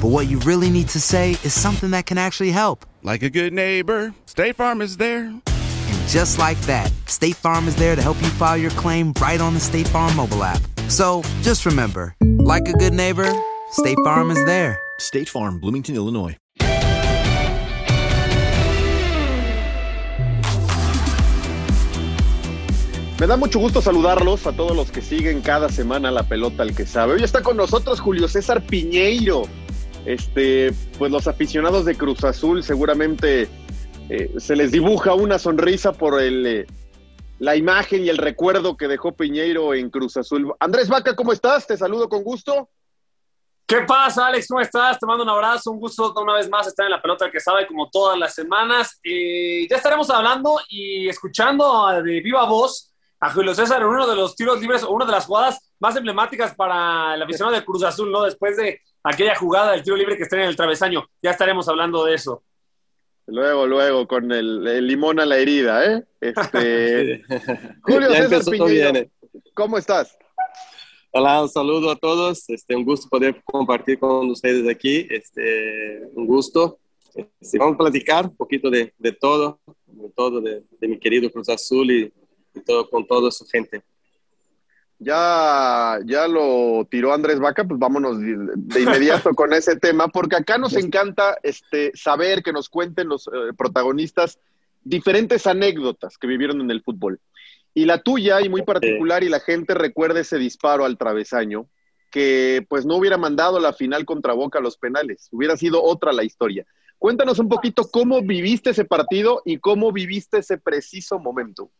but what you really need to say is something that can actually help. Like a good neighbor, State Farm is there. And just like that, State Farm is there to help you file your claim right on the State Farm mobile app. So just remember, like a good neighbor, State Farm is there. State Farm, Bloomington, Illinois. Me da mucho gusto saludarlos a todos los que siguen cada semana la pelota al que sabe. Hoy está con nosotros Julio César Piñeiro. Este, pues los aficionados de Cruz Azul seguramente eh, se les dibuja una sonrisa por el, eh, la imagen y el recuerdo que dejó Piñeiro en Cruz Azul. Andrés Vaca, ¿cómo estás? Te saludo con gusto. ¿Qué pasa, Alex? ¿Cómo estás? Te mando un abrazo, un gusto una vez más estar en la pelota que sabe, como todas las semanas. Eh, ya estaremos hablando y escuchando de viva voz a Julio César en uno de los tiros libres o una de las jugadas más emblemáticas para el aficionado de Cruz Azul, ¿no? Después de aquella jugada del tiro libre que está en el travesaño. Ya estaremos hablando de eso. Luego, luego, con el, el limón a la herida, ¿eh? Este, Julio Ya César. ¿cómo estás? Hola, un saludo a todos. Este, un gusto poder compartir con ustedes aquí. Este, un gusto. Este, vamos a platicar un poquito de, de todo, de todo, de, de mi querido Cruz Azul y, y todo con toda su gente. Ya, ya lo tiró Andrés Vaca, pues vámonos de, inmediato con ese tema, porque acá nos encanta este, saber que nos cuenten los eh, protagonistas diferentes anécdotas que vivieron en el fútbol. Y la tuya, y muy particular, y la gente recuerda ese disparo al travesaño, que pues no hubiera mandado la final contra Boca a los penales, hubiera sido otra la historia. Cuéntanos un poquito cómo viviste ese partido y cómo viviste ese preciso momento.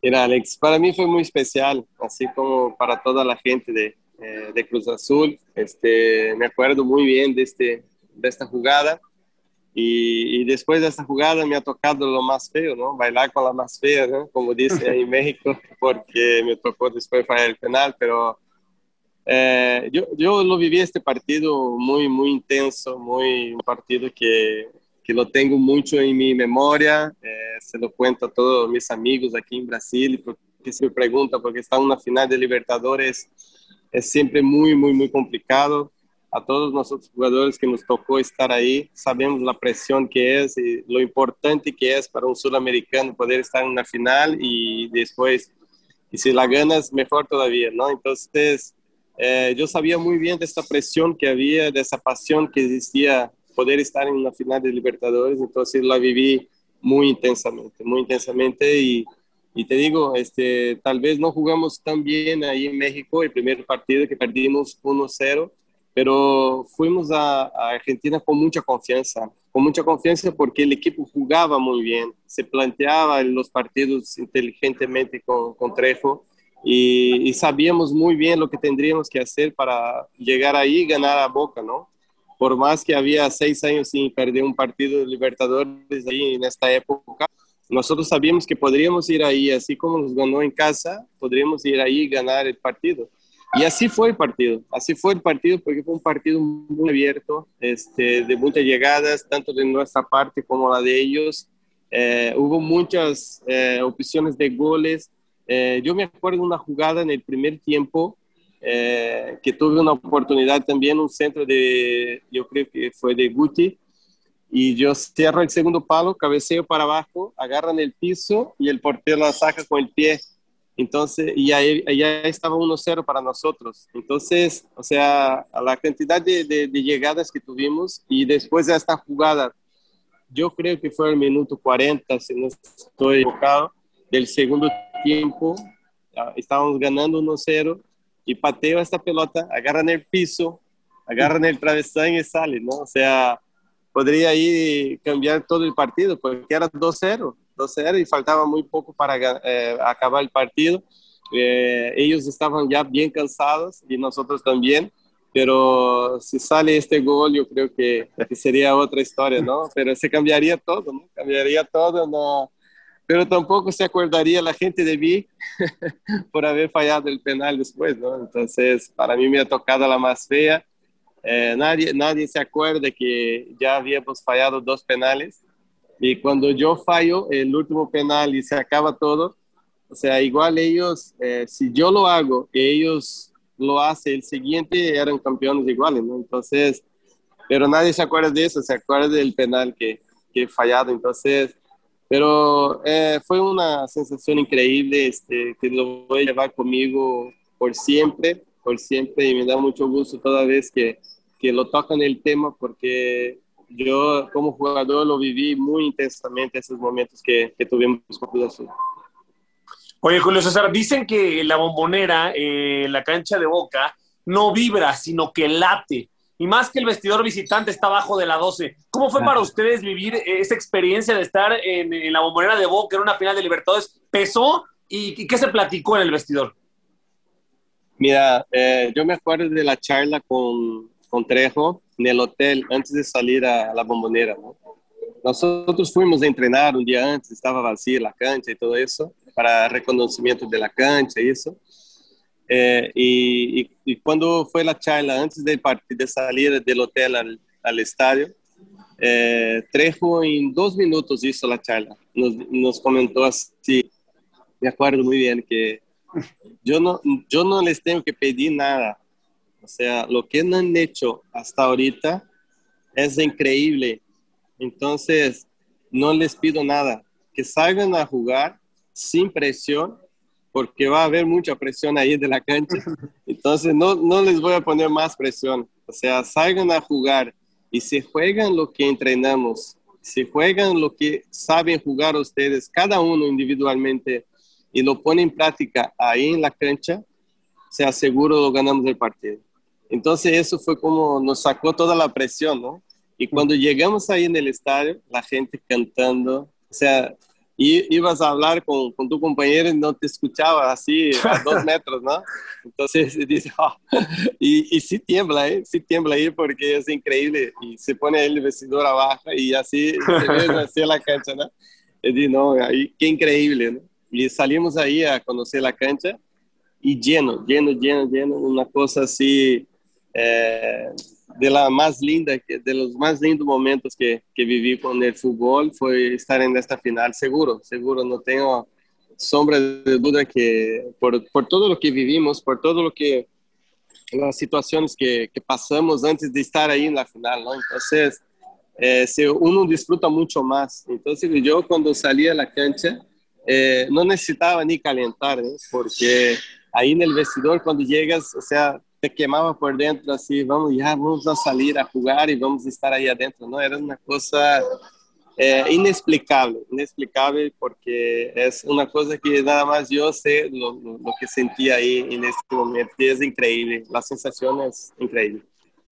Mira, Alex, para mí fue muy especial, así como para toda la gente de, eh, de Cruz Azul. Este, me acuerdo muy bien de, este, de esta jugada. Y, y después de esta jugada me ha tocado lo más feo, ¿no? Bailar con la más fea, ¿no? Como dice ahí en México, porque me tocó después fallar el penal, pero eh, yo, yo lo viví este partido muy, muy intenso, muy un partido que, que lo tengo mucho en mi memoria, eh, se lo cuento a todos mis amigos aquí en Brasil, porque se me pregunta, porque está en una final de Libertadores, es siempre muy, muy, muy complicado. A todos nosotros jugadores que nos tocó estar ahí, sabemos la presión que es y lo importante que es para un sudamericano poder estar en una final y después, y si la ganas, mejor todavía, ¿no? Entonces, eh, yo sabía muy bien de esta presión que había, de esa pasión que existía poder estar en una final de Libertadores, entonces la viví muy intensamente, muy intensamente y, y te digo, este, tal vez no jugamos tan bien ahí en México, el primer partido que perdimos 1-0, pero fuimos a, a, Argentina con mucha confianza, con mucha confianza porque el equipo jugaba muy bien, se planteaba los partidos inteligentemente con, con Trejo y, y sabíamos muy bien lo que tendríamos que hacer para llegar ahí y ganar a Boca, ¿no? Por más que había seis años sin perder un partido de Libertadores ahí en esta época, nosotros sabíamos que podríamos ir ahí, así como nos ganó en casa, podríamos ir ahí y ganar el partido. Y así fue el partido, así fue el partido porque fue un partido muy abierto, este, de muchas llegadas, tanto de nuestra parte como la de ellos. Eh, hubo muchas eh, opciones de goles. Eh, yo me acuerdo una jugada en el primer tiempo que tuve una oportunidad también, un centro de, yo creo que fue de Guti, y yo cierro el segundo palo, cabeceo para abajo, agarran el piso y el portero la saca con el pie. Entonces, y ahí, ya estaba 1-0 para nosotros. Entonces, o sea, la cantidad de, de, de, llegadas que tuvimos y después de esta jugada, yo creo que fue el minuto 40, si no estoy equivocado, del segundo tiempo, estábamos ganando 1-0 y pateo esta pelota, agarran el piso, agarran el travesán y sale, ¿no? O sea, podría ir cambiar todo el partido, porque era 2-0, 2-0 y faltaba muy poco para eh, acabar el partido. Eh, ellos estaban ya bien cansados y nosotros también pero si sale este gol yo creo que, sería otra historia, ¿no? Pero se cambiaría todo, ¿no? Cambiaría todo, ¿no? Pero tampoco se acordaría la gente de mí por haber fallado el penal después, ¿no? Entonces, para mí me ha tocado la más fea. Eh, nadie, nadie se acuerda que ya habíamos fallado dos penales y cuando yo fallo el último penal y se acaba todo, o sea, igual ellos, eh, si yo lo hago, ellos lo hace el siguiente, eran campeones iguales, ¿no? Entonces, pero nadie se acuerda de eso, se acuerda del penal que, que he fallado, entonces, pero eh, fue una sensación increíble, este, que lo voy a llevar conmigo por siempre, por siempre, y me da mucho gusto toda vez que, que lo tocan el tema, porque yo como jugador lo viví muy intensamente esos momentos que, que tuvimos con Cruz Azul. Oye, Julio César, dicen que la bombonera, eh, la cancha de Boca, no vibra, sino que late. Y más que el vestidor visitante está abajo de la 12. ¿Cómo fue para ustedes vivir esa experiencia de estar en, la bombonera de Boca en una final de Libertadores? ¿Pesó? ¿Y, qué se platicó en el vestidor? Mira, eh, yo me acuerdo de la charla con, con Trejo en el hotel antes de salir a la bombonera. ¿no? Nosotros fuimos a entrenar un día antes, estaba vacía la cancha y todo eso para reconocimiento de la cancha y eso. Eh, y, y, cuando fue la charla, antes de, partir, de salir del hotel al, al estadio, eh, Trejo en dos minutos hizo la charla. Nos, nos, comentó así, me acuerdo muy bien, que yo no, yo no les tengo que pedir nada. O sea, lo que han hecho hasta ahorita es increíble. Entonces, no les pido nada. Que salgan a jugar sin presión, porque va a haber mucha presión ahí de la cancha. Entonces no, no les voy a poner más presión. O sea, salgan a jugar y si juegan lo que entrenamos, si juegan lo que saben jugar ustedes, cada uno individualmente, y lo ponen en práctica ahí en la cancha, se aseguro lo ganamos el partido. Entonces eso fue como nos sacó toda la presión, ¿no? Y cuando llegamos ahí en el estadio, la gente cantando, o sea, y ibas a hablar con, con, tu compañero y no te escuchaba así a dos metros, ¿no? Entonces dice, oh. y, y sí tiembla, ¿eh? Sí tiembla ahí porque es increíble y se pone el vestidor abajo y así se ve así la cancha, ¿no? Y dice, no, ahí, qué increíble, ¿no? Y salimos ahí a conocer la cancha y lleno, lleno, lleno, lleno, una cosa así... Eh, de la más linda, de los más lindos momentos que, que viví con el fútbol fue estar en esta final, seguro, seguro, no tengo sombra de duda que por, por todo lo que vivimos, por todo lo que, las situaciones que, que pasamos antes de estar ahí en la final, ¿no? Entonces, eh, uno disfruta mucho más. Entonces, yo cuando salí a la cancha, eh, no necesitaba ni calentar, ¿eh? porque ahí en el vestidor, cuando llegas, o sea, te quemaba por dentro, así, vamos, ya vamos a salir a jugar y vamos a estar ahí adentro, ¿no? Era una cosa eh, inexplicable, inexplicable porque es una cosa que nada más yo sé lo, lo, lo que sentía ahí en este momento y es increíble, la sensación es increíble.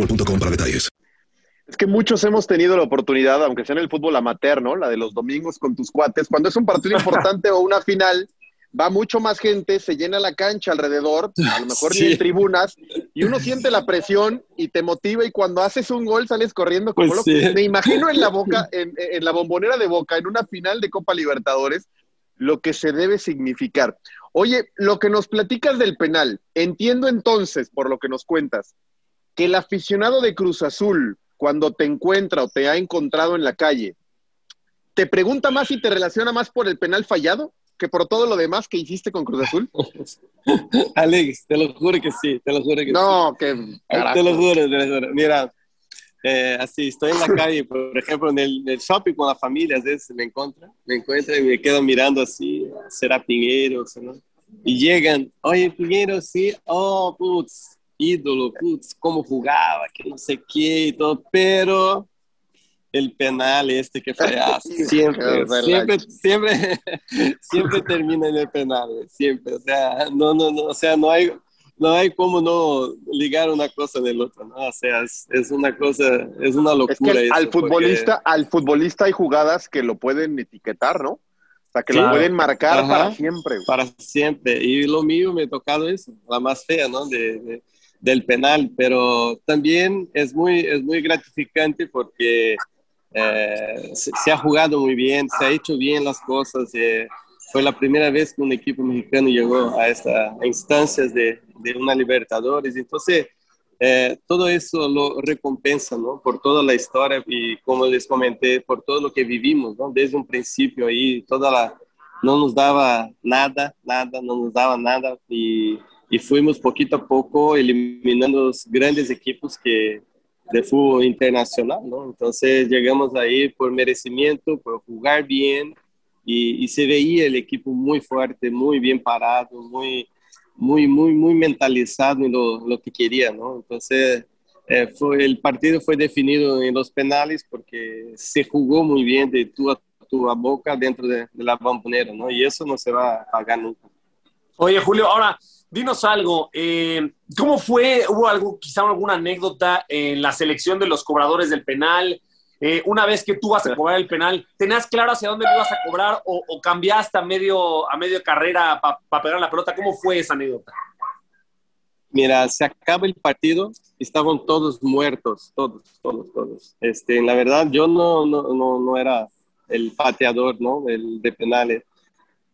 boostmobile.com para detalles. Es que muchos hemos tenido la oportunidad, aunque sea en el fútbol amateur, ¿no? La de los domingos con tus cuates. Cuando es un partido importante o una final, va mucho más gente, se llena la cancha alrededor, a lo mejor ni Sí. en tribunas, y uno siente la presión y te motiva y cuando haces un gol sales corriendo como Pues loco. sí. Me imagino en la boca, en, en la bombonera de Boca, en una final de Copa Libertadores, lo que se debe significar. Oye, lo que nos platicas del penal, entiendo entonces, por lo que nos cuentas, que el aficionado de Cruz Azul, cuando te encuentra o te ha encontrado en la calle, te pregunta más y te relaciona más por el penal fallado que por todo lo demás que hiciste con Cruz Azul. Alex, te lo juro que sí, te lo juro que No, que sí. carajo. Te lo juro, te lo juro. Mira, eh, así, estoy en la calle, por ejemplo, en el, en el shopping con la familia, a veces me encuentra, me encuentra y me quedo mirando así, será Piñeros, ¿no? Y llegan, oye, Piñeros, sí, oh, putz, ídolo, putz, cómo jugaba, que no sé qué y todo, pero el penal este que fallaste, siempre, siempre, siempre, siempre termina en el penal, siempre, o sea, no, no, no, o sea, no hay, no hay como no ligar una cosa del otro, ¿no? O sea, es, es una cosa, es una locura. Es que eso, al porque- futbolista, al futbolista hay jugadas que lo pueden etiquetar, ¿no? O sea, que lo pueden marcar Ajá. para siempre. güey. Para siempre. Y lo mío me ha tocado eso, la más fea, ¿no? De, de- del penal, pero también es muy, es muy gratificante porque eh, se, ha jugado muy bien, se ha hecho bien las cosas. eh, fue la primera vez que un equipo mexicano llegó a estas instancias de, de una Libertadores. Entonces, eh, todo eso lo recompensa, ¿no? Por toda la historia y, como les comenté, por todo lo que vivimos, ¿no? Desde un principio ahí, toda la... No nos daba nada, nada, no nos daba nada y, y fuimos poquito a poco eliminando los grandes equipos que de fútbol internacional, ¿no? Entonces llegamos ahí por merecimiento, por jugar bien y, y se veía el equipo muy fuerte, muy bien parado, muy, muy, muy, muy mentalizado en lo, lo que quería, ¿no? Entonces, eh, fue, el partido fue definido en los penales porque se jugó muy bien de tú a tú a boca dentro de, de la bombonera, ¿no? Y eso no se va a pagar nunca. Oye, Julio, ahora dinos algo. eh, ¿Cómo fue? ¿Hubo algo, quizá alguna anécdota en la selección de los cobradores del penal? Eh, una vez que tú vas a cobrar el penal, ¿tenías claro hacia dónde lo ibas a cobrar o, o cambiaste a medio, a medio carrera para pegar la pelota? ¿Cómo fue esa anécdota? Mira, se acaba el partido, estaban todos muertos, todos, todos, todos. Este, la verdad, yo no, no, no, no era el pateador, ¿no? El de penales.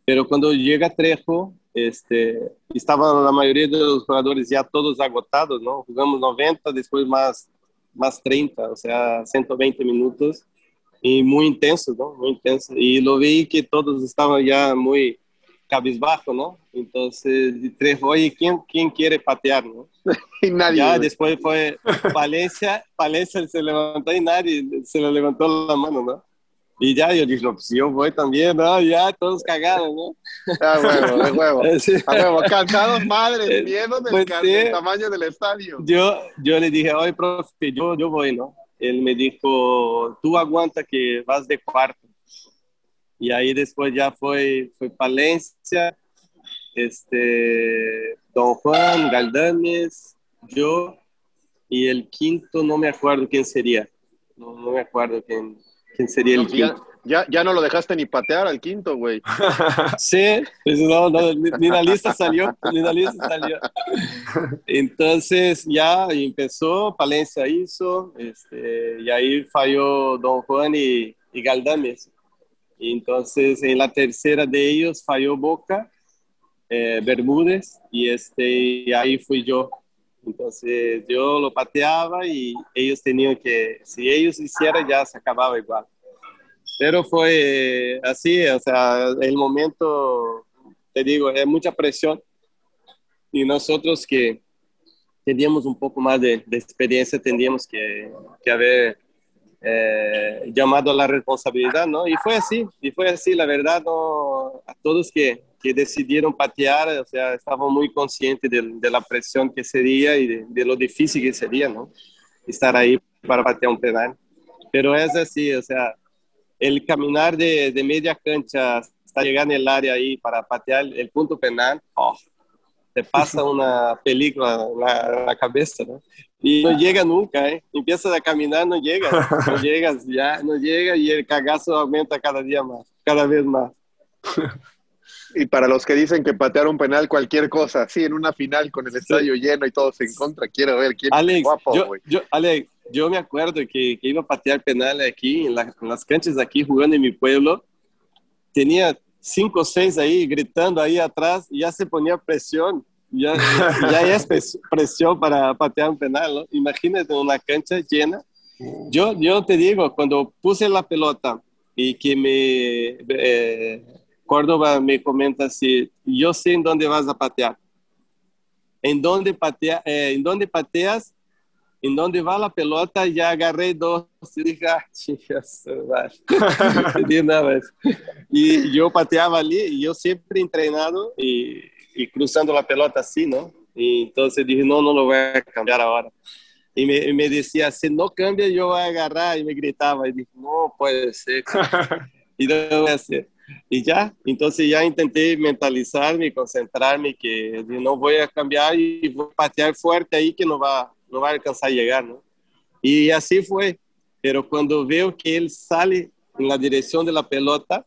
Pero cuando llega Trejo, este, estaban la mayoría de los jugadores ya todos agotados, ¿no? Jugamos 90, después más, más 30, o sea, 120 minutos y muy intenso, ¿no? Muy intenso. Y lo vi que todos estaban ya muy cabizbajo, ¿no? Entonces, tres, oye, ¿quién, quién quiere patear, no? y nadie. Ya después fue Valencia, Valencia se levantó y nadie se le levantó la mano, ¿no? Y ya yo dije, pues yo voy también, ¿no? Ya todos cagados, ¿no? Ah, huevo, de huevo. A huevo, cansados, madre, Eh, miedo del, pues sí. del tamaño del estadio. Yo, yo le dije, oye, profe, yo, yo voy, ¿no? Él me dijo, tú aguanta que vas de cuarto. Y ahí después ya fue, fue Palencia, este, Don Juan, Galdames, yo, y el quinto no me acuerdo quién sería. No, no me acuerdo quién, quién sería el No, ya, quinto. ya, ya no lo dejaste ni patear al quinto, güey. Sí, pues no, no, ni, ni la lista salió, ni la lista salió. Entonces ya empezó, Palencia hizo, este, y ahí falló Don Juan y, y Galdames. Entonces en la tercera de ellos falló Boca, eh, Bermúdez, y, este, y ahí fui yo. Entonces yo lo pateaba y ellos tenían que, si ellos hicieran ya se acababa igual. Pero fue eh, así, o sea, el momento, te digo, es mucha presión. Y nosotros que teníamos un poco más de, de experiencia, tendríamos que, que haber eh, llamado a la responsabilidad, ¿no? Y fue así, y fue así, la verdad, no, a todos que, que decidieron patear, o sea, estaban muy conscientes de, de la presión que sería y de, de lo difícil que sería, ¿no? Estar ahí para patear un penal. Pero es así, o sea, el caminar de, de media cancha hasta llegar en el área ahí para patear el punto penal, oh, te pasa una película en la, en la cabeza, ¿no? Y no llega nunca, ¿eh? Empiezas a caminar, no llegas, no llegas, ya no llega y el cagazo aumenta cada día más, cada vez más. Y para los que dicen que patear un penal cualquier cosa, sí, en una final con el estadio lleno y todos en contra, quiero ver quién es Alex, guapo, yo, Alex, yo me acuerdo que, que iba a patear penal aquí, en, la- en las canchas aquí, jugando en mi pueblo. Tenía cinco o seis ahí gritando ahí atrás ya se ponía presión. Ya, ya es pres- presión para patear un penal, ¿no? Imagínate una cancha llena. Yo, yo te digo, cuando puse la pelota y que me... eh, Córdoba me comenta así, yo sé en dónde vas a patear. En dónde, patea, eh, en dónde pateas, en dónde va la pelota, ya agarré dos y dije, ah, chicas. Y yo pateaba ali y yo siempre entrenado y, y cruzando la pelota así, ¿no? Y entonces dije, no, no lo voy a cambiar ahora. Y me, y me decía, si no cambia, yo voy a agarrar. Y me gritaba. Y dije, no puede ser. y no voy a hacer. Y ya, entonces ya intenté mentalizarme, concentrarme, que no voy a cambiar y voy a patear fuerte ahí que no va, no va a alcanzar a llegar, ¿no? Y así fue. Pero cuando veo que él sale en la dirección de la pelota,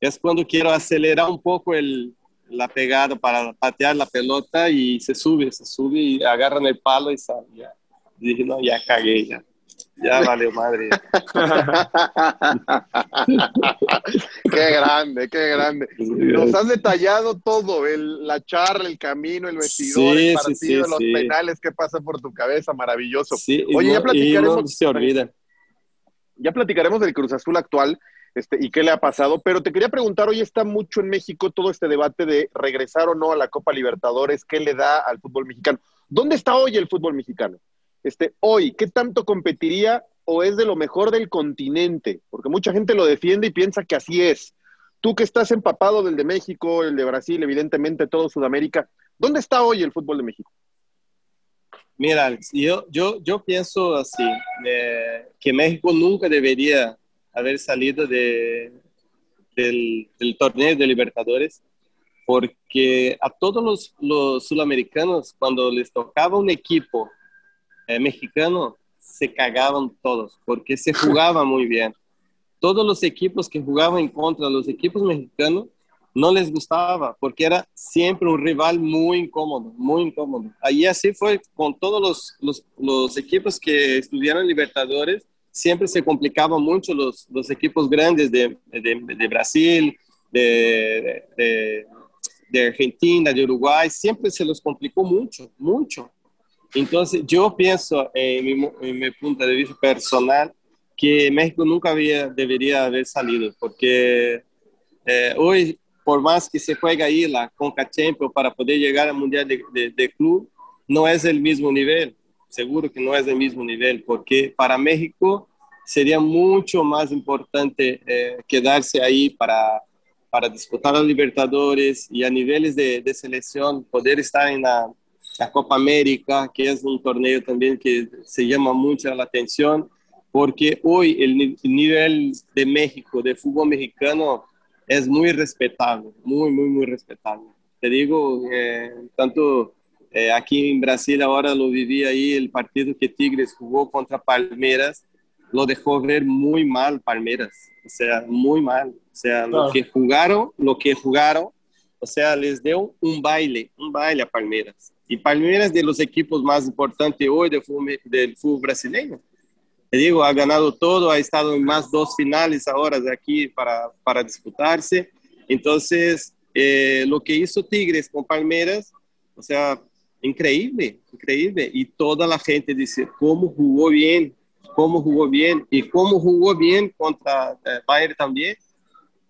es cuando quiero acelerar un poco el, la pegada para patear la pelota y se sube, se sube y agarran el palo y sale. Dije, no, ya cagué, ya. Ya vale madre. qué grande, qué grande. Nos has detallado todo, el, la charla, el camino, el vestidor, Sí, el partido, sí, los penales, qué pasa por tu cabeza, maravilloso. Oye, no- ya platicaremos. no se olvida. Ya platicaremos del Cruz Azul actual este, y qué le ha pasado, pero te quería preguntar, hoy está mucho en México todo este debate de regresar o no a la Copa Libertadores, qué le da al fútbol mexicano. ¿Dónde está hoy el fútbol mexicano? Este, hoy, ¿qué tanto competiría o es de lo mejor del continente? Porque mucha gente lo defiende y piensa que así es. Tú que estás empapado del de México, el de Brasil, evidentemente todo Sudamérica, ¿dónde está hoy el fútbol de México? Mira, yo, yo, pienso así, eh, que México nunca debería haber salido de, del, del torneo de Libertadores, porque a todos los, los sudamericanos, cuando les tocaba un equipo eh, mexicano, se cagaban todos, porque se jugaba muy bien. Todos los equipos que jugaban contra los equipos mexicanos no les gustaba, porque era siempre un rival muy incómodo, muy incómodo. Ahí así fue con todos los, equipos que estudiaron Libertadores, siempre se complicaban mucho los, equipos grandes de, Brasil, de Argentina, de Uruguay, siempre se los complicó mucho, mucho. Entonces, yo pienso, en mi, en mi punto de vista personal, que México nunca había, debería haber salido, porque eh, hoy, por más que se juega ahí la Conca Champions para poder llegar al Mundial de, de, de, Club, no es el mismo nivel, seguro que no es el mismo nivel, porque para México sería mucho más importante eh, quedarse ahí para, para disputar los Libertadores y a niveles de, de selección poder estar en la, la Copa América, que es un torneo también que se llama mucho la atención porque hoy el, nivel de México, de fútbol mexicano, es muy respetable, muy, muy, muy respetable. Te digo, eh, tanto eh, aquí en Brasil ahora lo viví ahí, el partido que Tigres jugó contra Palmeiras, lo dejó ver muy mal Palmeiras, o sea, muy mal. O sea, lo que jugaron, lo que jugaron, o sea, les dio un baile, un baile a Palmeiras. Y Palmeiras de los equipos más importantes hoy del fútbol, brasileño digo, ha ganado todo, ha estado en más dos finales ahora de aquí para, para disputarse. Entonces, eh, lo que hizo Tigres con Palmeiras, o sea, increíble, increíble. Y toda la gente dice, ¿cómo jugó bien? ¿Cómo jugó bien? Y cómo jugó bien contra eh, Bayern también.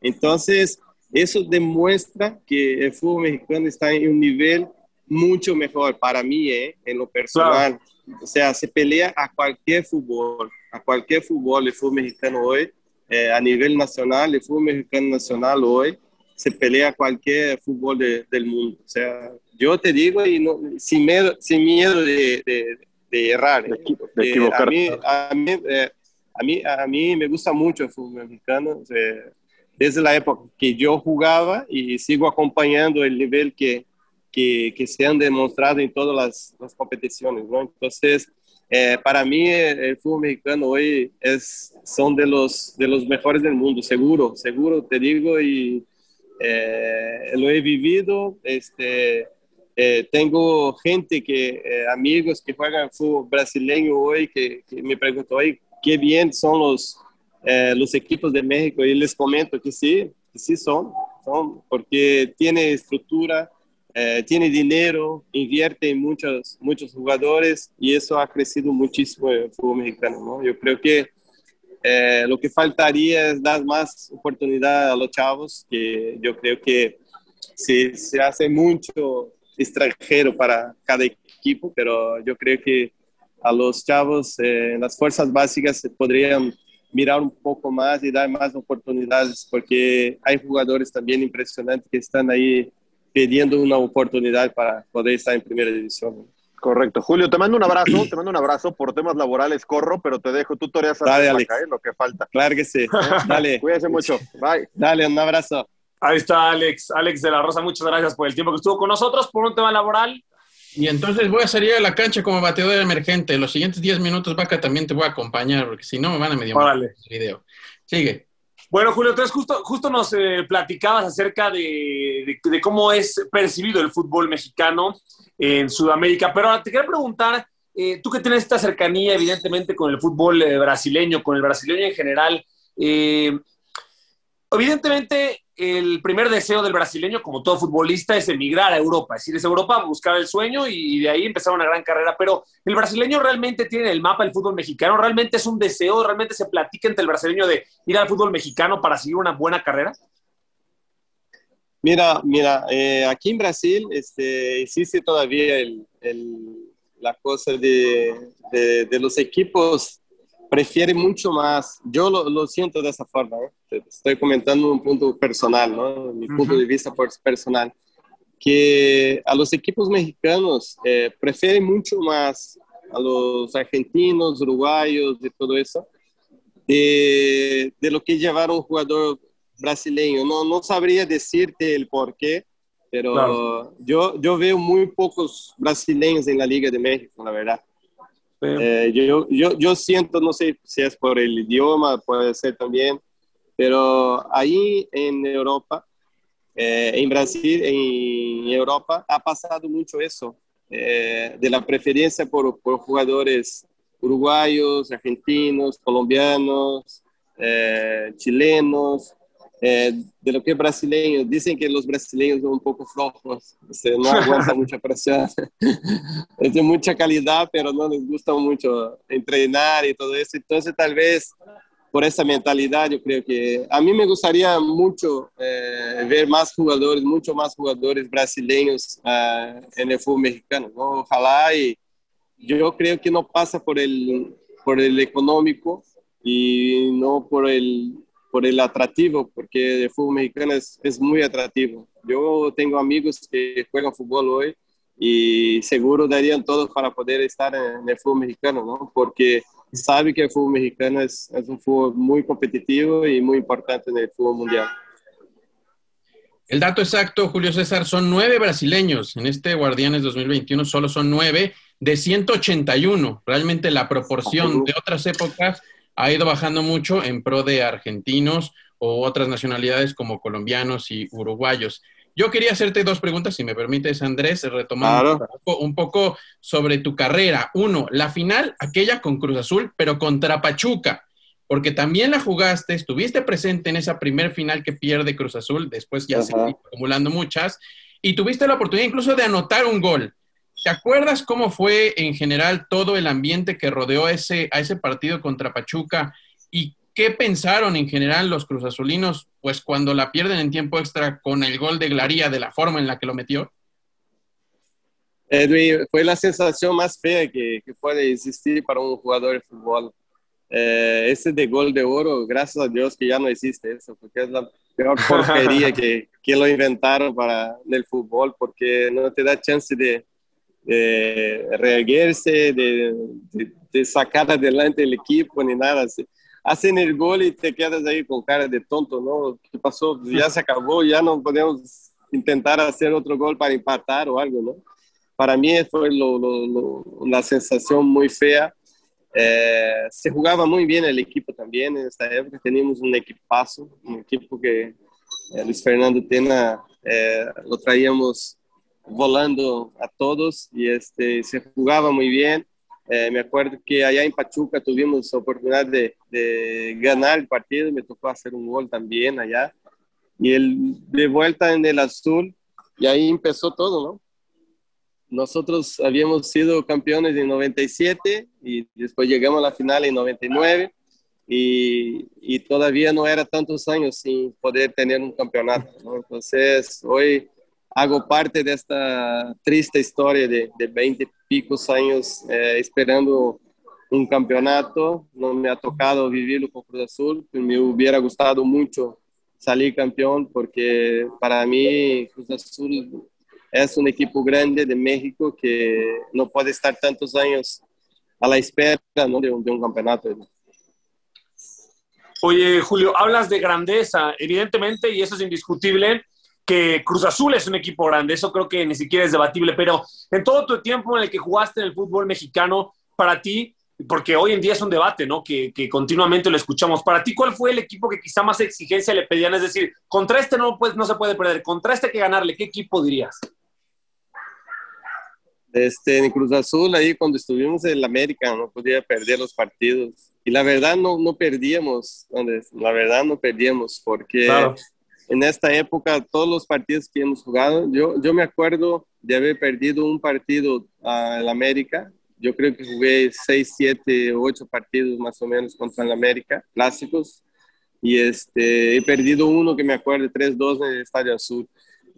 Entonces, eso demuestra que el fútbol mexicano está en un nivel mucho mejor para mí, ¿eh? en lo personal. O sea, se pelea a cualquier fútbol, a cualquier fútbol, el fútbol mexicano hoy, eh, a nivel nacional, el fútbol mexicano nacional hoy, se pelea a cualquier fútbol del mundo. O sea, yo te digo, y no, sin, miedo, sin miedo de, de, errar. De, eh, a, mí, a, mí, eh, a, mí, a, mí, me gusta mucho el fútbol mexicano. Desde la época que yo jugaba y sigo acompañando el nivel que, que, que se han demostrado en todas las, las competiciones, ¿no? Entonces, eh, para mí el fútbol mexicano hoy es, son de los, de los mejores del mundo, seguro, seguro te digo, y eh, lo he vivido, este, eh, tengo gente que, amigos que juegan fútbol brasileño hoy, que, que me preguntan, hoy qué bien son los, los equipos de México, y les comento que sí, que sí son, son porque tiene estructura, eh, tiene dinero, invierte en muchos, muchos jugadores y eso ha crecido muchísimo el fútbol mexicano. ¿no? Yo creo que eh, lo que faltaría es dar más oportunidad a los chavos, que yo creo que se, se hace mucho extranjero para cada equipo, pero yo creo que a los chavos eh, en las fuerzas básicas se podrían mirar un poco más y dar más oportunidades, porque hay jugadores también impresionantes que están ahí pidiendo una oportunidad para poder estar en primera división. Correcto. Julio, te mando un abrazo, te mando un abrazo por temas laborales, corro, pero te dejo, tú toreas a Dale, Alex. ¿eh? lo que falta. Claro que sí. Dale. Cuídense mucho. Bye. Dale, un abrazo. Ahí está Alex, Alex de la Rosa, muchas gracias por el tiempo que estuvo con nosotros por un tema laboral. Y entonces voy a salir a la cancha como bateador emergente. Los siguientes 10 minutos, Vaca, también te voy a acompañar, porque si no me van a medio mal el video. Sigue. Bueno, Julio, entonces justo, justo nos eh, platicabas acerca de, de, cómo es percibido el fútbol mexicano en Sudamérica, pero ahora te quería preguntar, eh, tú que tienes esta cercanía evidentemente con el fútbol eh, brasileño, con el brasileño en general, evidentemente el primer deseo del brasileño, como todo futbolista, es emigrar a Europa, es decir, es Europa buscar el sueño y de ahí empezar una gran carrera. Pero el brasileño realmente tiene el mapa del fútbol mexicano, realmente es un deseo, realmente se platica entre el brasileño de ir al fútbol mexicano para seguir una buena carrera. Mira, mira, eh, aquí en Brasil este, existe todavía el, la cosa de los equipos prefiere mucho más, yo lo, lo siento de esa forma, estoy comentando un punto personal, ¿no? mi punto de vista personal, que a los equipos mexicanos eh, prefieren mucho más a los argentinos, uruguayos y todo eso, de, de lo que llevar un jugador brasileño. No, no sabría decirte el por qué, pero yo, yo veo muy pocos brasileños en la Liga de México, la verdad. Eh, yo, yo, yo siento, no sé si es por el idioma, puede ser también, pero ahí en Europa, eh, en Brasil, en Europa, ha pasado mucho eso, eh, de la preferencia por, por, jugadores uruguayos, argentinos, colombianos, chilenos, eh, de lo que es brasileño. Dicen que los brasileños son un poco flojos, se no aguantan mucha presión. es de mucha calidad, pero no les gusta mucho entrenar y todo eso. Entonces, tal vez por esa mentalidad, yo creo que a mí me gustaría mucho eh, ver más jugadores, mucho más jugadores brasileños uh, en el fútbol mexicano. ¿no? Ojalá y yo creo que no pasa por el, por el económico y no por el, por el atractivo, porque el fútbol mexicano es, es muy atractivo. Yo tengo amigos que juegan fútbol hoy y seguro darían todo para poder estar en el fútbol mexicano, ¿no? Porque sabe que el fútbol mexicano es, es, un fútbol muy competitivo y muy importante en el fútbol mundial. El dato exacto, Julio César, son nueve brasileños. En este Guardianes 2021 solo son nueve de 181. Realmente la proporción de otras épocas ha ido bajando mucho en pro de argentinos o otras nacionalidades como colombianos y uruguayos. Yo quería hacerte dos preguntas, si me permites, Andrés, retomando un, poco, sobre tu carrera. Uno, la final, aquella con Cruz Azul, pero contra Pachuca, porque también la jugaste, estuviste presente en esa primer final que pierde Cruz Azul, después ya se acumulando muchas, y tuviste la oportunidad incluso de anotar un gol. ¿Te acuerdas cómo fue en general todo el ambiente que rodeó ese, a ese partido contra Pachuca y ¿Qué pensaron en general los cruzazulinos, pues cuando la pierden en tiempo extra con el gol de Glaría de la forma en la que lo metió? Edwin, fue la sensación más fea que, puede existir para un jugador de fútbol. Eh, ese de gol de oro, gracias a Dios que ya no existe eso, porque es la peor porquería que, que lo inventaron para el fútbol, porque no te da chance de, reerguirse, de, de, de, sacar adelante el equipo, ni nada así hacen el gol y te quedas ahí con cara de tonto, ¿no? ¿Qué pasó? Ya se acabó, ya no podemos intentar hacer otro gol para empatar o algo, ¿no? Para mí fue lo, lo, una sensación muy fea. Eh, se jugaba muy bien el equipo también en esta época, teníamos un equipazo, un equipo que eh, Luis Fernando Tena eh, lo traíamos volando a todos y este, se jugaba muy bien eh, me acuerdo que allá en Pachuca tuvimos oportunidad de, de, ganar el partido, me tocó hacer un gol también allá. Y el, de vuelta en el azul, y ahí empezó todo, ¿no? Nosotros habíamos sido campeones en 97 y después llegamos a la final en 99 y, y todavía no era tantos años sin poder tener un campeonato, ¿no? Entonces, hoy hago parte de esta triste historia de, de 20 picos años eh, esperando un campeonato. No me ha tocado vivirlo con Cruz Azul. Me hubiera gustado mucho salir campeón porque para mí Cruz Azul es un equipo grande de México que no puede estar tantos años a la espera ¿no? de, un, de un campeonato. Oye, Julio, hablas de grandeza, evidentemente, y eso es indiscutible que Cruz Azul es un equipo grande, eso creo que ni siquiera es debatible, pero en todo tu tiempo en el que jugaste en el fútbol mexicano, para ti, porque hoy en día es un debate, ¿no? Que, continuamente lo escuchamos. Para ti, ¿cuál fue el equipo que quizá más exigencia le pedían? Es decir, contra este no, pues, no se puede perder, contra este hay que ganarle. ¿Qué equipo dirías? Este, en Cruz Azul, ahí cuando estuvimos en el América, no podía perder los partidos. Y la verdad no, no perdíamos, la verdad no perdíamos, porque en esta época, todos los partidos que hemos jugado, yo, yo me acuerdo de haber perdido un partido al América. Yo creo que jugué 6, 7, 8 partidos más o menos contra el América, clásicos. Y este, he perdido uno que me acuerdo, 3-2 en el Estadio Azul.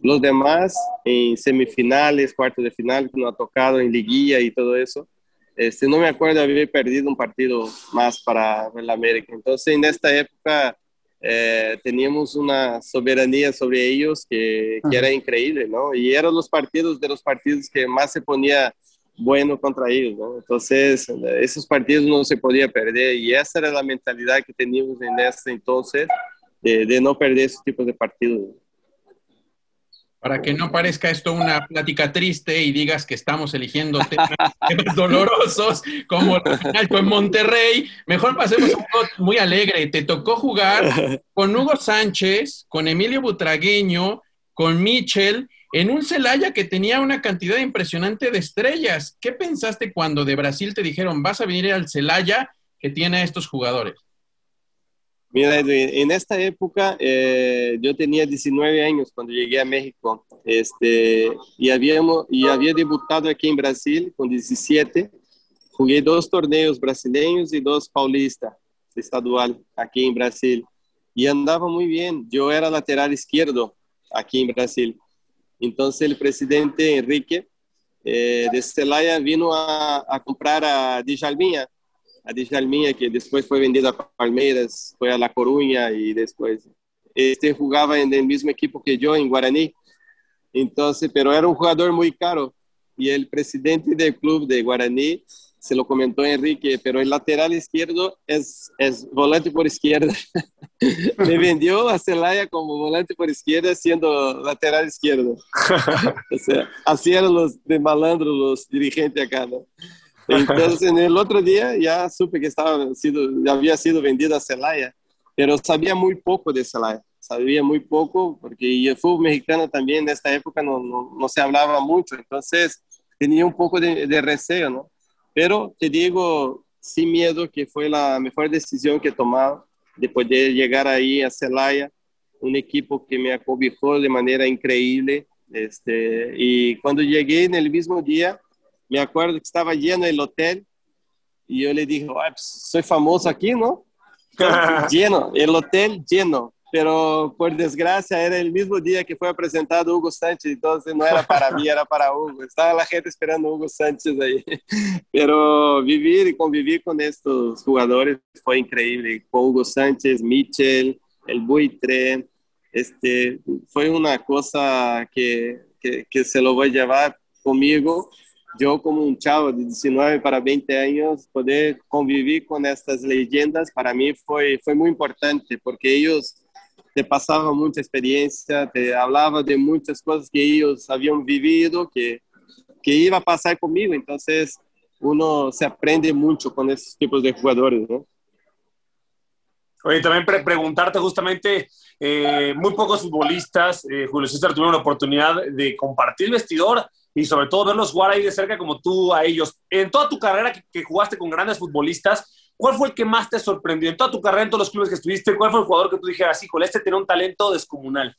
Los demás en semifinales, cuartos de final, que nos ha tocado en liguilla y todo eso. Este, no me acuerdo de haber perdido un partido más para el América. Entonces, en esta época eh, teníamos una soberanía sobre ellos que, que, era increíble, ¿no? Y eran los partidos de los partidos que más se ponía bueno contra ellos, ¿no? Entonces, esos partidos no se podía perder y esa era la mentalidad que teníamos en ese entonces de, de no perder esos tipos de partidos para que no parezca esto una plática triste y digas que estamos eligiendo temas, dolorosos como el final con Monterrey, mejor pasemos a algo muy alegre. Te tocó jugar con Hugo Sánchez, con Emilio Butragueño, con Michel, en un Celaya que tenía una cantidad impresionante de estrellas. ¿Qué pensaste cuando de Brasil te dijeron, vas a venir al Celaya que tiene a estos jugadores? Mira, en esta época eh, yo tenía 19 años cuando llegué a México este, y, habíamos, y había debutado aquí en Brasil con 17. Jugué dos torneos brasileños y dos paulistas estadual aquí en Brasil y andaba muy bien. Yo era lateral izquierdo aquí en Brasil. Entonces el presidente Enrique eh, de Celaya vino a, a comprar a Djalminha, a Djalminha, que después fue vendido a Palmeiras, fue a La Coruña y después. Este jugaba en el mismo equipo que yo, en Guaraní. Entonces, pero era un jugador muy caro. Y el presidente del club de Guaraní se lo comentó Enrique, pero el lateral izquierdo es, es volante por izquierda. Me vendió a Celaya como volante por izquierda siendo lateral izquierdo. o sea, así eran los de malandro los dirigentes acá, ¿no? Entonces, en el otro día ya supe que estaba sido, había sido vendido a Celaya, pero sabía muy poco de Celaya, sabía muy poco, porque el fútbol mexicano también en esta época no, no, no se hablaba mucho, entonces tenía un poco de, de receo, ¿no? Pero te digo, sin miedo, que fue la mejor decisión que he tomado de poder llegar ahí a Celaya, un equipo que me acobijó de manera increíble. Este, y cuando llegué en el mismo día, me acuerdo que estaba lleno el hotel y yo le dije, pues, soy famoso aquí, ¿no? lleno, el hotel lleno, pero por desgracia era el mismo día que fue presentado Hugo Sánchez, entonces no era para mí, era para Hugo. Estaba la gente esperando a Hugo Sánchez ahí. Pero vivir y convivir con estos jugadores fue increíble, con Hugo Sánchez, Mitchell, el buitre, este, fue una cosa que, que, que se lo voy a llevar conmigo yo como un chavo de 19 para 20 años, poder convivir con estas leyendas, para mí fue, fue muy importante, porque ellos te pasaban mucha experiencia, te hablaban de muchas cosas que ellos habían vivido, que, que iba a pasar conmigo, entonces uno se aprende mucho con esos tipos de jugadores, ¿no? Oye, también preguntarte justamente, eh, muy pocos futbolistas, eh, Julio César, tuvieron la oportunidad de compartir vestidor y sobre todo verlos jugar ahí de cerca como tú a ellos. En toda tu carrera que, jugaste con grandes futbolistas, ¿cuál fue el que más te sorprendió? En toda tu carrera, en todos los clubes que estuviste, ¿cuál fue el jugador que tú dijeras, con este tiene un talento descomunal?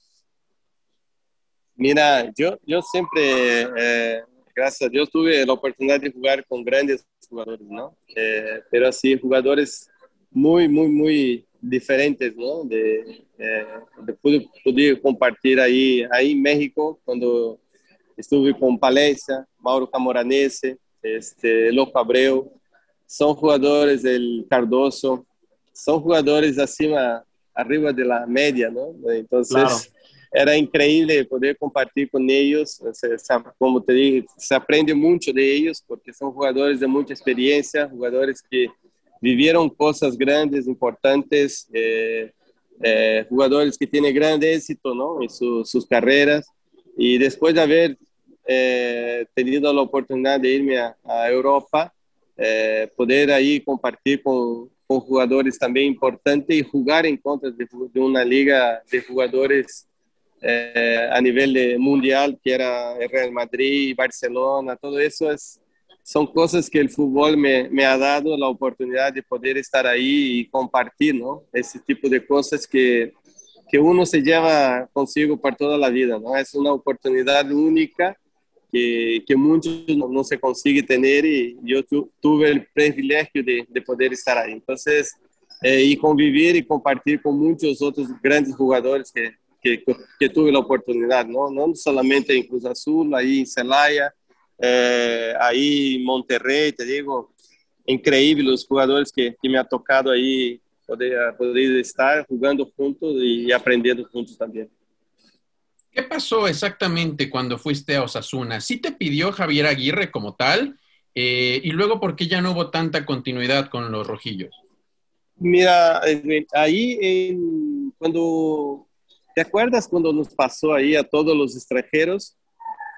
Mira, yo, yo siempre, eh, gracias a Dios, tuve la oportunidad de jugar con grandes jugadores, ¿no? Eh, pero así, jugadores muy, muy, muy diferentes, ¿no? De, eh, de pude, pude, compartir ahí, ahí en México, cuando estuve con Palencia, Mauro Camoranese, este, Loco Abreu, son jugadores del Cardoso, son jugadores acima, arriba de la media, ¿no? Entonces, era increíble poder compartir con ellos, como te dije, se aprende mucho de ellos porque son jugadores de mucha experiencia, jugadores que vivieron cosas grandes, importantes, eh, eh, jugadores que tienen gran éxito ¿no? en sus carreras y después de haber eh, tenido la oportunidad de irme a, Europa, eh, poder ahí compartir con, con, jugadores también importantes y jugar en contra de, una liga de jugadores eh, a nivel de mundial, que era Real Madrid, Barcelona, todo eso es, son cosas que el fútbol me, me, ha dado la oportunidad de poder estar ahí y compartir, ¿no? Ese tipo de cosas que, que uno se lleva consigo para toda la vida, ¿no? Es una oportunidad única que, que muchos no, se consigue tener y yo tu, tuve el privilegio de, de, poder estar ahí. Entonces, eh, y convivir y compartir con muchos otros grandes jugadores que, que, que, tuve la oportunidad, ¿no? No solamente en Cruz Azul, ahí en Celaya, eh, ahí en Monterrey, te digo, increíble los jugadores que, que me ha tocado ahí poder, poder estar jugando juntos y aprendiendo juntos también. ¿Qué pasó exactamente cuando fuiste a Osasuna? ¿Sí te pidió Javier Aguirre como tal? Eh, y luego, ¿por qué ya no hubo tanta continuidad con los rojillos? Mira, eh, ahí cuando, ¿te acuerdas cuando nos pasó ahí a todos los extranjeros?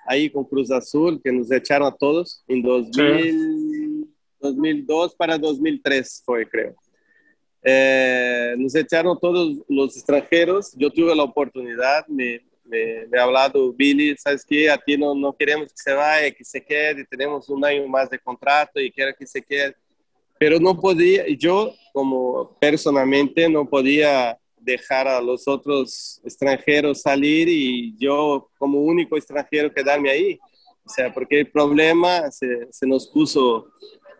Ahí con Cruz Azul, que nos echaron a todos en 2000, 2002 para 2003 fue, creo. Eh, nos echaron todos los extranjeros. Yo tuve la oportunidad, me, me, me, ha hablado Billy, ¿sabes qué? A ti no, no queremos que se vaya, que se quede, tenemos un año más de contrato y quiero que se quede. pero no podía, yo como personalmente no podía dejar a los otros extranjeros salir y yo como único extranjero quedarme ahí. O sea, porque el problema se, se nos puso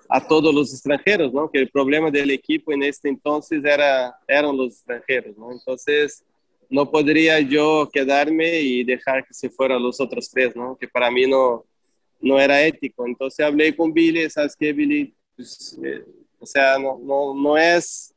a todos los extranjeros, ¿no? Que el problema del equipo en este entonces era, eran los extranjeros, ¿no? Entonces, no podría yo quedarme y dejar que se fueran los otros tres, ¿no? Que para mí no, no era ético. Entonces hablé con Billy, ¿sabes qué, Billy? Pues, eh, o sea, no, no, no es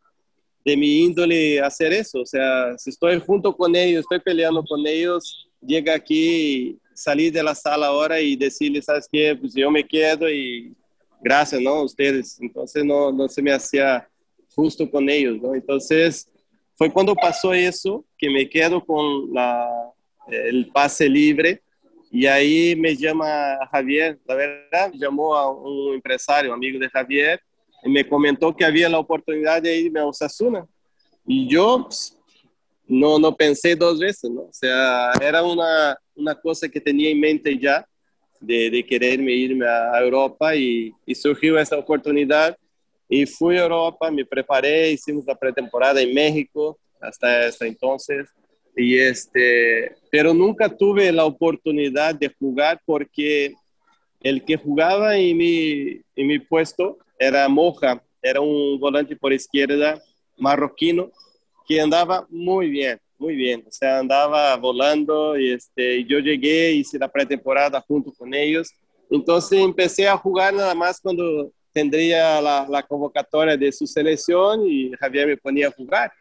de mi índole hacer eso. O sea, si estoy junto con ellos, estoy peleando con ellos, llega aquí, salir de la sala ahora y decirles, ¿sabes qué? Pues yo me quedo y gracias, ¿no? Ustedes. Entonces no, no se me hacía justo con ellos, ¿no? Entonces fue cuando pasó eso que me quedo con el pase libre y ahí me llama Javier, la verdad, llamó a un empresario, amigo de Javier, y me comentó que había la oportunidad de irme a Osasuna. Y yo pues, no, no pensé dos veces, ¿no? O sea, era una, una cosa que tenía en mente ya de, de quererme irme a Europa y, y surgió esta oportunidad. Y fui a Europa, me preparé, hicimos la pretemporada en México hasta, hasta entonces. Y este, pero nunca tuve la oportunidad de jugar porque el que jugaba en mi, en mi puesto era Moja, era un volante por izquierda marroquino que andaba muy bien, muy bien, o sea, andaba volando y este, yo llegué, hice la pretemporada junto con ellos, entonces empecé a jugar nada más cuando tendría la, la convocatoria de su selección y Javier me ponía a jugar.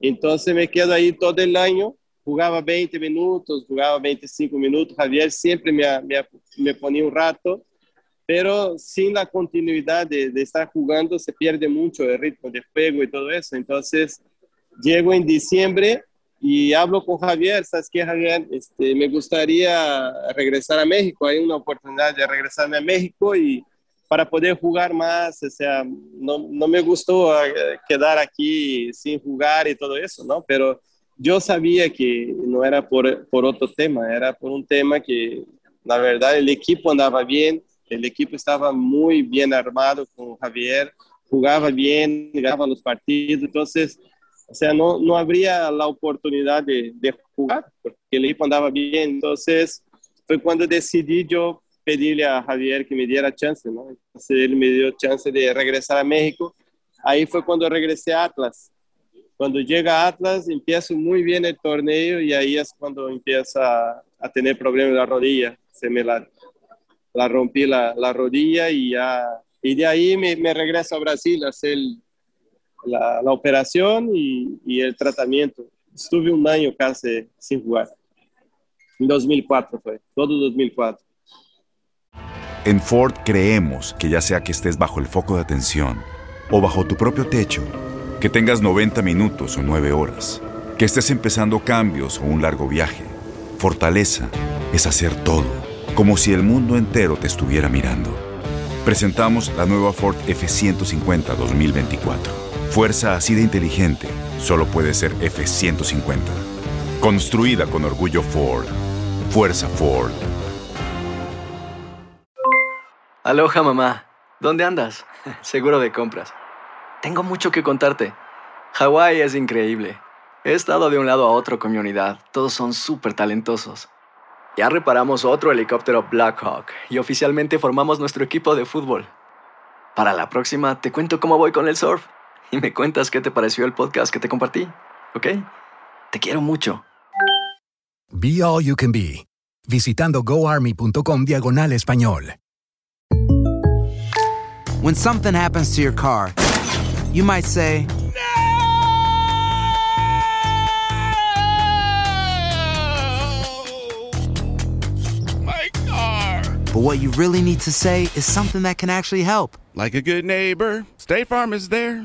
Entonces me quedo ahí todo el año, jugaba 20 minutos, jugaba 25 minutos, Javier siempre me, me, me ponía un rato, pero sin la continuidad de, de, estar jugando se pierde mucho el ritmo de juego y todo eso. Entonces llego en diciembre y hablo con Javier, ¿sabes qué Javier? Este, me gustaría regresar a México, hay una oportunidad de regresarme a México y para poder jugar más, o sea, no, no me gustó eh, quedar aquí sin jugar y todo eso, ¿no? Pero yo sabía que no era por, por otro tema, era por un tema que, la verdad, el equipo andaba bien, el equipo estaba muy bien armado con Javier, jugaba bien, ganaba los partidos, entonces, o sea, no, no habría la oportunidad de, de jugar, porque el equipo andaba bien, entonces fue cuando decidí yo pedirle a Javier que me diera chance, ¿no? Entonces él me dio chance de regresar a México. Ahí fue cuando regresé a Atlas. Cuando llega Atlas, empiezo muy bien el torneo y ahí es cuando empieza a tener problemas en la rodilla. Se me la, la rompí la, la, rodilla y ya, y de ahí me, me regreso a Brasil a hacer la, la operación y, y el tratamiento. Estuve un año casi sin jugar. En 2004 fue, todo 2004. En Ford creemos que ya sea que estés bajo el foco de atención o bajo tu propio techo, que tengas 90 minutos o 9 horas, que estés empezando cambios o un largo viaje, fortaleza es hacer todo, como si el mundo entero te estuviera mirando. Presentamos la nueva Ford F150 2024. Fuerza así de inteligente solo puede ser F150. Construida con orgullo Ford. Fuerza Ford. Aloha mamá, ¿dónde andas? Seguro de compras. Tengo mucho que contarte. Hawái es increíble. He estado de un lado a otro con mi unidad. Todos son súper talentosos. Ya reparamos otro helicóptero Blackhawk y oficialmente formamos nuestro equipo de fútbol. Para la próxima te cuento cómo voy con el surf y me cuentas qué te pareció el podcast que te compartí, ¿ok? Te quiero mucho. Be All You Can Be, visitando goarmy.com diagonal español. When something happens to your car, you might say, My car! But what you really need to say is something that can actually help. Like a good neighbor, State Farm is there.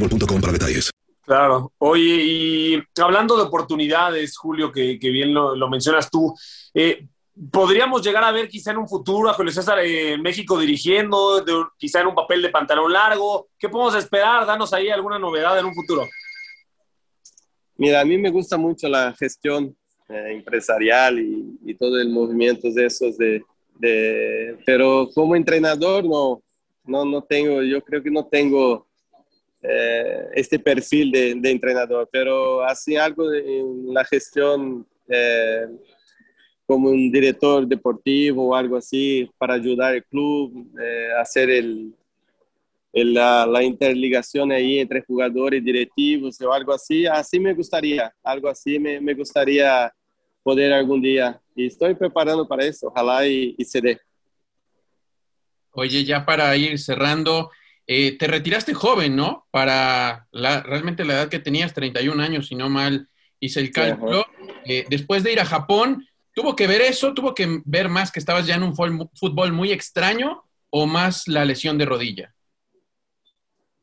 boostmobile.com para detalles. Claro. Oye, y hablando de oportunidades, Julio, que, que bien lo, lo, mencionas tú, eh, ¿podríamos llegar a ver quizá en un futuro a Julio César en México dirigiendo, de, quizá en un papel de pantalón largo? ¿Qué podemos esperar? Danos ahí alguna novedad en un futuro. Mira, a mí me gusta mucho la gestión eh, empresarial y, y, todo el movimiento de esos de, de, pero como entrenador no, no, no tengo, yo creo que no tengo eh, este perfil de, de, entrenador, pero así algo de, en la gestión eh, como un director deportivo o algo así para ayudar al club, eh, hacer el, el, la, la, interligación ahí entre jugadores directivos o algo así, así me gustaría, algo así me, me gustaría poder algún día. Y estoy preparando para eso, ojalá y, y se dé. Oye, ya para ir cerrando, eh, te retiraste joven, ¿no? Para la, realmente la edad que tenías, 31 años, si no mal hice el cálculo. Eh, después de ir a Japón, ¿tuvo que ver eso? ¿Tuvo que ver más que estabas ya en un fútbol muy extraño o más la lesión de rodilla?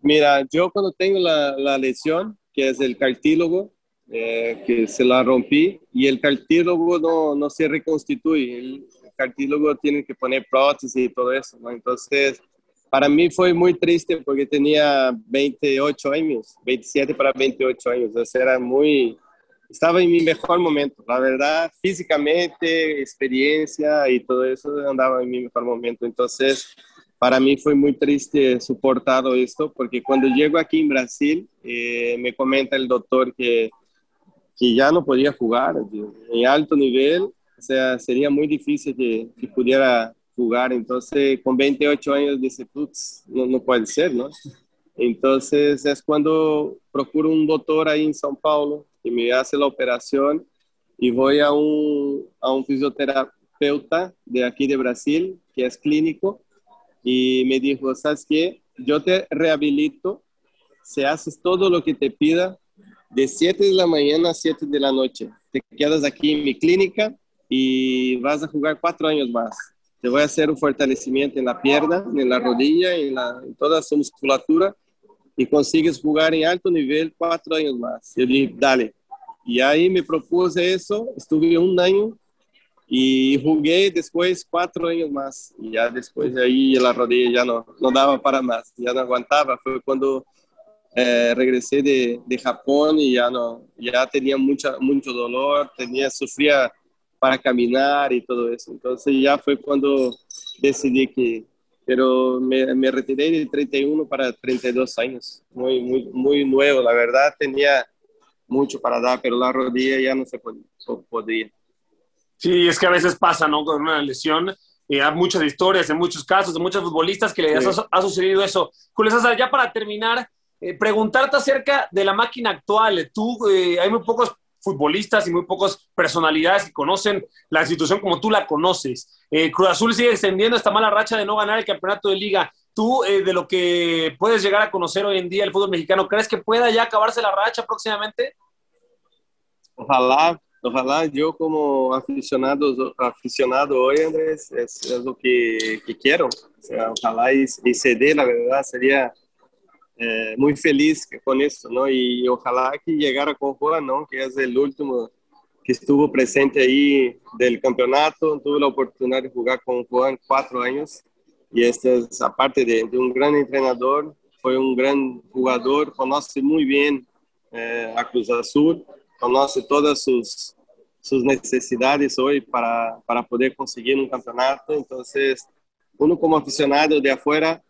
Mira, yo cuando tengo la, la lesión, que es el cartílago, eh, que se la rompí, y el cartílago no, no se reconstituye. El cartílago tiene que poner prótesis y todo eso, ¿no? Entonces para mí fue muy triste porque tenía 28 años, 27 para 28 años, o sea, era muy, estaba en mi mejor momento, la verdad, físicamente, experiencia y todo eso andaba en mi mejor momento, entonces para mí fue muy triste soportar esto porque cuando llego aquí en Brasil eh, me comenta el doctor que, que ya no podía jugar en alto nivel, o sea, sería muy difícil que, que pudiera jugar. Entonces, con 28 años, dice, putz, no, no puede ser, ¿no? Entonces, es cuando procuro un doctor ahí en São Paulo que me hace la operación y voy a un, a un fisioterapeuta de aquí de Brasil, que es clínico, y me dijo, ¿sabes qué? Yo te rehabilito, si haces todo lo que te pida, de 7 de la mañana a 7 de la noche. Te quedas aquí en mi clínica y vas a jugar cuatro años más te voy a hacer un fortalecimiento en la pierna, en la rodilla, en, la, en toda su musculatura y consigues jugar en alto nivel cuatro años más. Yo dije, dale. Y ahí me propuse eso, estuve un año y jugué después cuatro años más. Y ya después de ahí la rodilla ya no, no daba para más, ya no aguantaba. Fue cuando eh, regresé de, de, Japón y ya no, ya tenía mucha, mucho dolor, tenía, sufría para caminar y todo eso. Entonces ya fue cuando decidí que, pero me, me, retiré de 31 para 32 años, muy, muy, muy nuevo, la verdad tenía mucho para dar, pero la rodilla ya no se podía. Sí, es que a veces pasa, ¿no? Con una lesión, y hay muchas historias, en muchos casos, de muchos futbolistas que les sí. ha, ha, sucedido eso. Julio César, ya para terminar, eh, preguntarte acerca de la máquina actual. Tú, eh, hay muy pocos futbolistas y muy pocas personalidades que conocen la institución como tú la conoces. Eh, Cruz Azul sigue extendiendo esta mala racha de no ganar el campeonato de liga. Tú, eh, de lo que puedes llegar a conocer hoy en día el fútbol mexicano, ¿crees que pueda ya acabarse la racha próximamente? Ojalá, ojalá yo como aficionado, aficionado hoy, Andrés, es, es lo que, quiero. Ojalá y, y se la verdad, sería eh, muy feliz con esto, ¿no? Y ojalá que llegara con Juan, ¿no? Que es el último que estuvo presente ahí del campeonato. Tuve la oportunidad de jugar con Juan cuatro años y este es, aparte de, de un gran entrenador, fue un gran jugador, conoce muy bien eh, a Cruz Azul, conoce todas sus, sus necesidades hoy para, para poder conseguir un campeonato. Entonces, uno como aficionado de afuera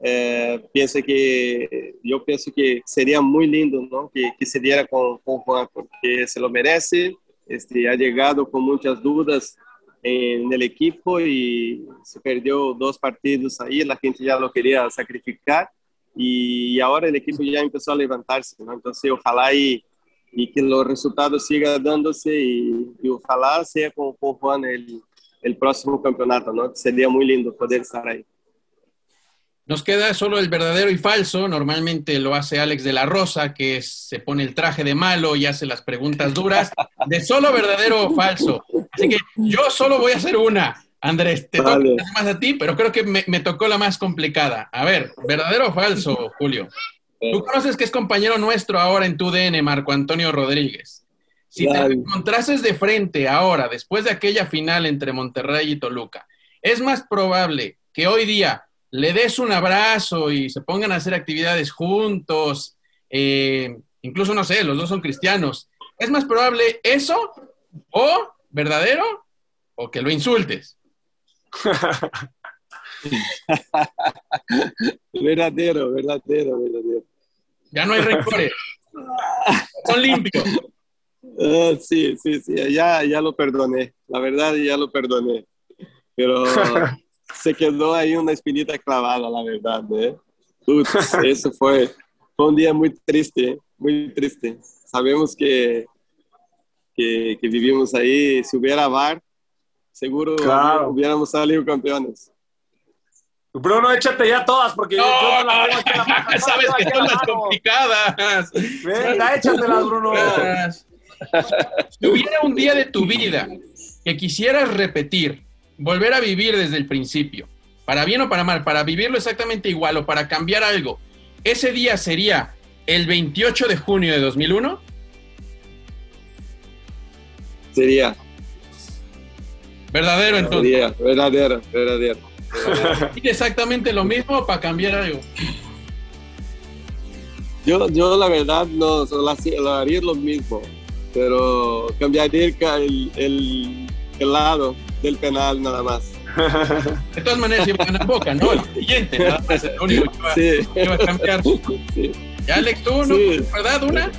é, pensa que eu penso que seria muito lindo não que, que se diera com, com Juan porque se lo merece este ha llegado com muitas dúvidas en el equipo y se perdió dos partidos ahí la gente ya lo quería sacrificar y ahora el equipo ya empezó a levantarse, ¿no? Entonces, ojalá y, y que los resultados sigan dándose y, y ojalá sea con, con Juan el, el próximo campeonato, ¿no? Sería muy lindo poder estar ahí. Nos queda solo el verdadero y falso. Normalmente lo hace Alex de la Rosa, que se pone el traje de malo y hace las preguntas duras de solo verdadero o falso. Así que yo solo voy a hacer una. Andrés, te toca más a ti, pero creo que me, me, tocó la más complicada. A ver, ¿verdadero o falso, Julio? Tú conoces que es compañero nuestro ahora en tu DN, Marco Antonio Rodríguez. Si te encontrases de frente ahora, después de aquella final entre Monterrey y Toluca, es más probable que hoy día le des un abrazo y se pongan a hacer actividades juntos, eh, incluso no sé, los dos son cristianos. ¿Es más probable eso o verdadero o que lo insultes? verdadero, verdadero, verdadero. Ya no hay rencores. Son limpios. Uh, sí, sí, sí, ya, ya lo perdoné. La verdad, ya lo perdoné. Pero se quedó ahí una espinita clavada, la verdad. ¿eh? eso fue, fue un día muy triste, muy triste. Sabemos que, que, que vivimos ahí. Si hubiera VAR, seguro claro. hubiéramos salido campeones. Bruno, échate ya todas, porque no, yo no las tengo aquí en la mano. Sabes que son las complicadas. Venga, échatelas, Bruno. Si hubiera un día de tu vida que quisieras repetir, volver a vivir desde el principio, para bien o para mal, para vivirlo exactamente igual o para cambiar algo, ese día sería el 28 de junio de 2001? Sería. Verdadero entonces. Sería, verdadero, verdadero. ¿Y exactamente lo mismo para cambiar algo? Yo, yo la verdad no, lo haría lo mismo, pero cambiaría el, el, el lado del penal nada más. De todas maneras, iba a ganar Boca, ¿no? El siguiente, nada más, el único que iba, sí. que iba a cambiar. Sí. ¿Ya, Alex, tú, no? Sí. ¿Verdad, una?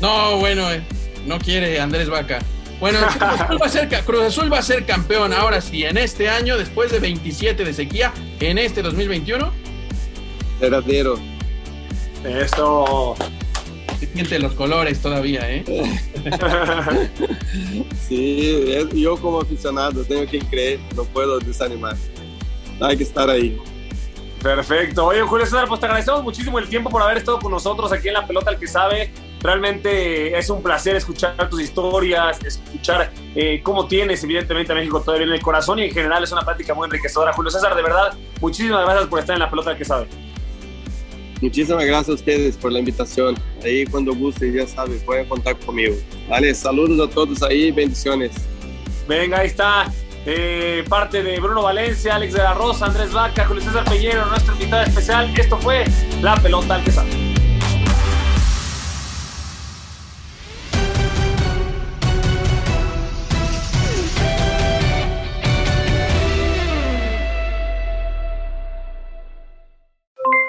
No, bueno, eh, no quiere Andrés Vaca. Bueno, Cruz Azul, va a ser, Cruz Azul va a ser campeón ahora sí, en este año, después de 27 de sequía, en este 2021. Verdadero. Eso. Se siente los colores todavía, ¿eh? sí, yo como aficionado tengo que creer, no puedo desanimar. Hay que estar ahí. Perfecto. Oye, Julio César, pues te agradecemos muchísimo el tiempo por haber estado con nosotros aquí en La Pelota, el que sabe. Realmente es un placer escuchar tus historias, escuchar eh, cómo tienes, evidentemente, a México todavía en el corazón y en general es una práctica muy enriquecedora. Julio César, de verdad, muchísimas gracias por estar en La Pelota, el que sabe. Muchísimas gracias a ustedes por la invitación. Ahí cuando guste, ya saben, pueden contar conmigo. Vale, saludos a todos ahí, bendiciones. Venga, ahí está. Parte de Bruno Valencia, Alex de la Rosa, Andrés Vaca, Julio César Peñero, nuestro invitado especial. Esto fue La Pelota al que sabe.